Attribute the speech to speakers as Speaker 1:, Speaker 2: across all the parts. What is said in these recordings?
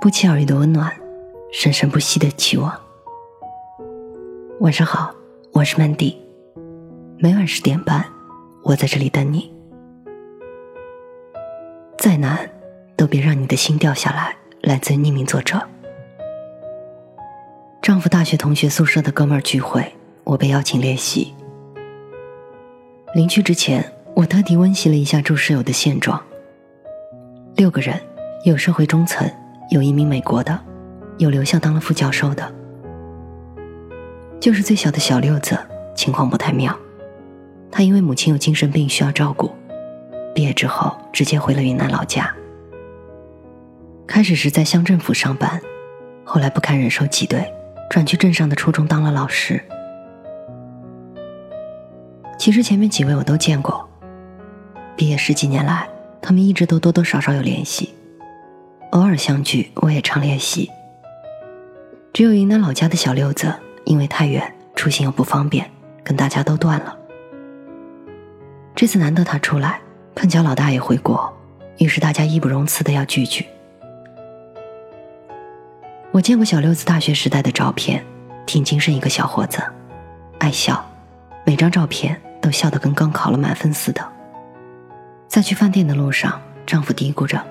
Speaker 1: 不期而遇的温暖，生生不息的期望。晚上好，我是曼迪，每晚十点半，我在这里等你。再难，都别让你的心掉下来。来自匿名作者。丈夫大学同学宿舍的哥们儿聚会，我被邀请列席。临去之前，我特地温习了一下住室友的现状。六个人，有社会中层，有移民美国的，有留校当了副教授的。就是最小的小六子，情况不太妙。他因为母亲有精神病需要照顾，毕业之后直接回了云南老家。开始是在乡政府上班，后来不堪忍受挤兑，转去镇上的初中当了老师。其实前面几位我都见过，毕业十几年来，他们一直都多多少少有联系，偶尔相聚我也常联系。只有云南老家的小六子，因为太远，出行又不方便，跟大家都断了。这次难得他出来，碰巧老大也回国，于是大家义不容辞的要聚聚。我见过小六子大学时代的照片，挺精神一个小伙子，爱笑，每张照片。都笑得跟刚考了满分似的。在去饭店的路上，丈夫嘀咕着：“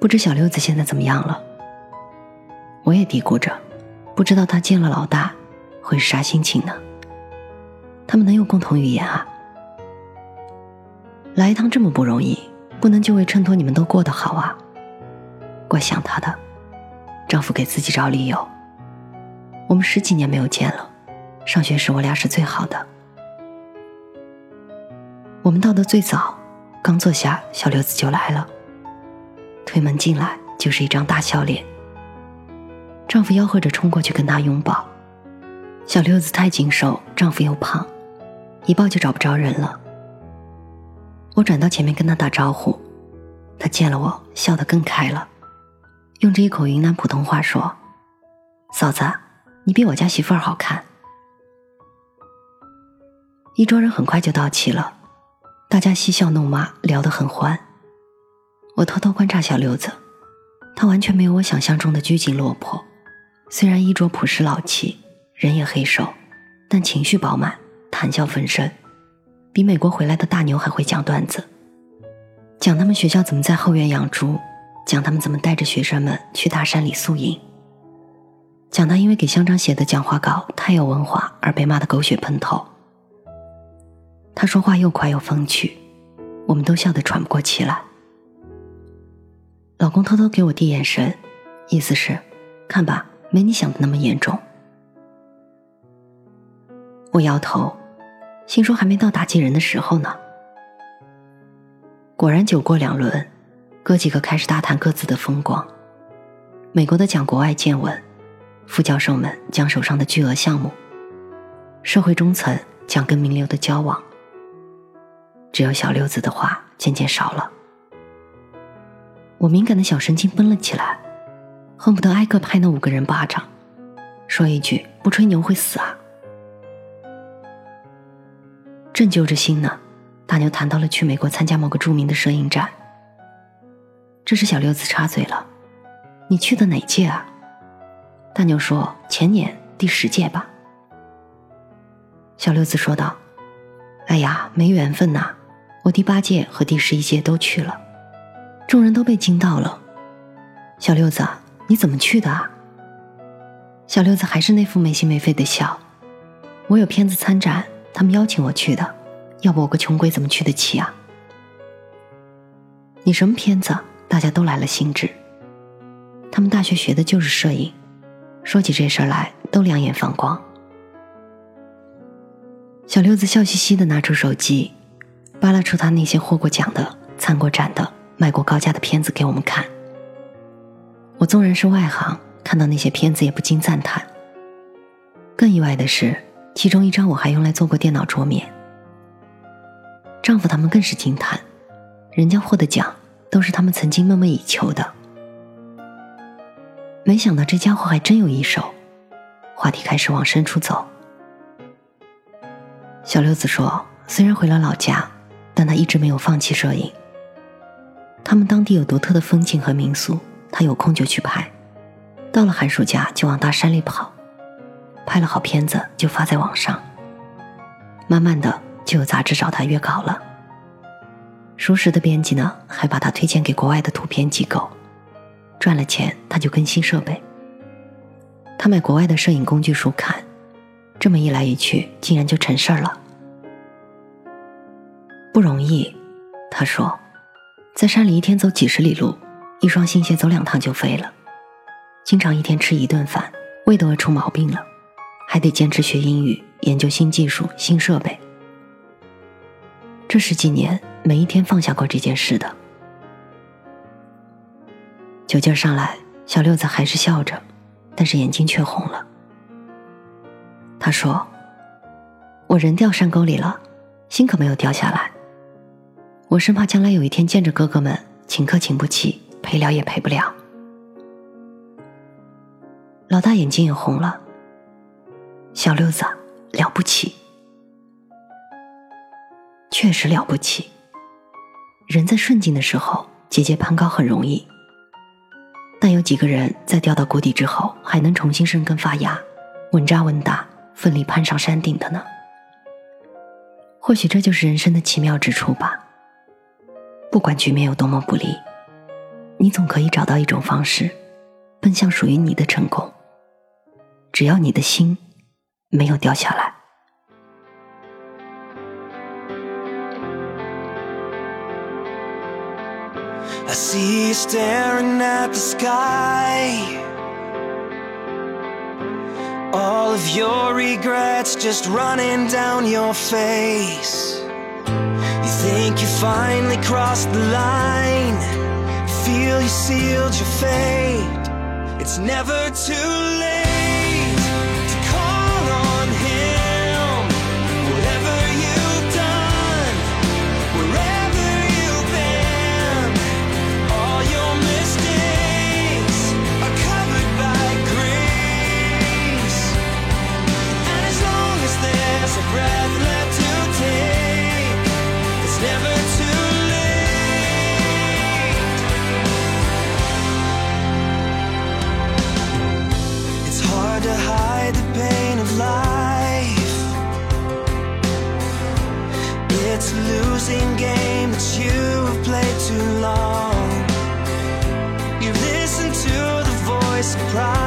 Speaker 1: 不知小六子现在怎么样了。”我也嘀咕着：“不知道他见了老大会是啥心情呢？”他们能有共同语言啊？来一趟这么不容易，不能就为衬托你们都过得好啊？怪想他的。丈夫给自己找理由：“我们十几年没有见了，上学时我俩是最好的。”我们到的最早，刚坐下，小六子就来了。推门进来就是一张大笑脸。丈夫吆喝着冲过去跟她拥抱。小六子太精瘦，丈夫又胖，一抱就找不着人了。我转到前面跟他打招呼，他见了我笑得更开了，用着一口云南普通话说：“嫂子，你比我家媳妇儿好看。”一桌人很快就到齐了。大家嬉笑怒骂，聊得很欢。我偷偷观察小六子，他完全没有我想象中的拘谨落魄。虽然衣着朴实老气，人也黑瘦，但情绪饱满，谈笑风生，比美国回来的大牛还会讲段子，讲他们学校怎么在后院养猪，讲他们怎么带着学生们去大山里宿营，讲他因为给乡长写的讲话稿太有文化而被骂得狗血喷头。他说话又快又风趣，我们都笑得喘不过气来。老公偷偷给我递眼神，意思是，看吧，没你想的那么严重。我摇头，心说还没到打击人的时候呢。果然酒过两轮，哥几个开始大谈各自的风光。美国的讲国外见闻，副教授们讲手上的巨额项目，社会中层讲跟名流的交往。只有小六子的话渐渐少了，我敏感的小神经绷了起来，恨不得挨个拍那五个人巴掌，说一句不吹牛会死啊！正揪着心呢，大牛谈到了去美国参加某个著名的摄影展。这时小六子插嘴了：“你去的哪届啊？”大牛说：“前年第十届吧。”小六子说道：“哎呀，没缘分呐。”我第八届和第十一届都去了，众人都被惊到了。小六子，你怎么去的啊？小六子还是那副没心没肺的笑。我有片子参展，他们邀请我去的，要不我个穷鬼怎么去得起啊？你什么片子？大家都来了兴致。他们大学学的就是摄影，说起这事儿来都两眼放光。小六子笑嘻嘻的拿出手机。扒拉出他那些获过奖的、参过展的、卖过高价的片子给我们看。我纵然是外行，看到那些片子也不禁赞叹。更意外的是，其中一张我还用来做过电脑桌面。丈夫他们更是惊叹，人家获的奖都是他们曾经梦寐以求的。没想到这家伙还真有一手。话题开始往深处走。小六子说：“虽然回了老家。”但他一直没有放弃摄影。他们当地有独特的风景和民俗，他有空就去拍，到了寒暑假就往大山里跑，拍了好片子就发在网上。慢慢的就有杂志找他约稿了。熟识的编辑呢，还把他推荐给国外的图片机构，赚了钱他就更新设备。他买国外的摄影工具书看，这么一来一去，竟然就成事儿了。不容易，他说，在山里一天走几十里路，一双新鞋走两趟就废了，经常一天吃一顿饭，胃都要出毛病了，还得坚持学英语，研究新技术、新设备。这十几年，没一天放下过这件事的。酒劲上来，小六子还是笑着，但是眼睛却红了。他说：“我人掉山沟里了，心可没有掉下来。我生怕将来有一天见着哥哥们，请客请不起，陪聊也陪不了。”老大眼睛也红了。小六子了不起。确实了不起。人在顺境的时候节节攀高很容易，但有几个人在掉到谷底之后还能重新生根发芽，稳扎稳打，奋力攀上山顶的呢？或许这就是人生的奇妙之处吧。不管局面有多么不利，你总可以找到一种方式，奔向属于你的成功。只要你的心没有掉下来。
Speaker 2: I see you staring at the sky All of your regrets just running down your face You think you finally crossed the line. Feel you sealed your fate. It's never too late losing game that you have played too long. You listen to the voice of pride.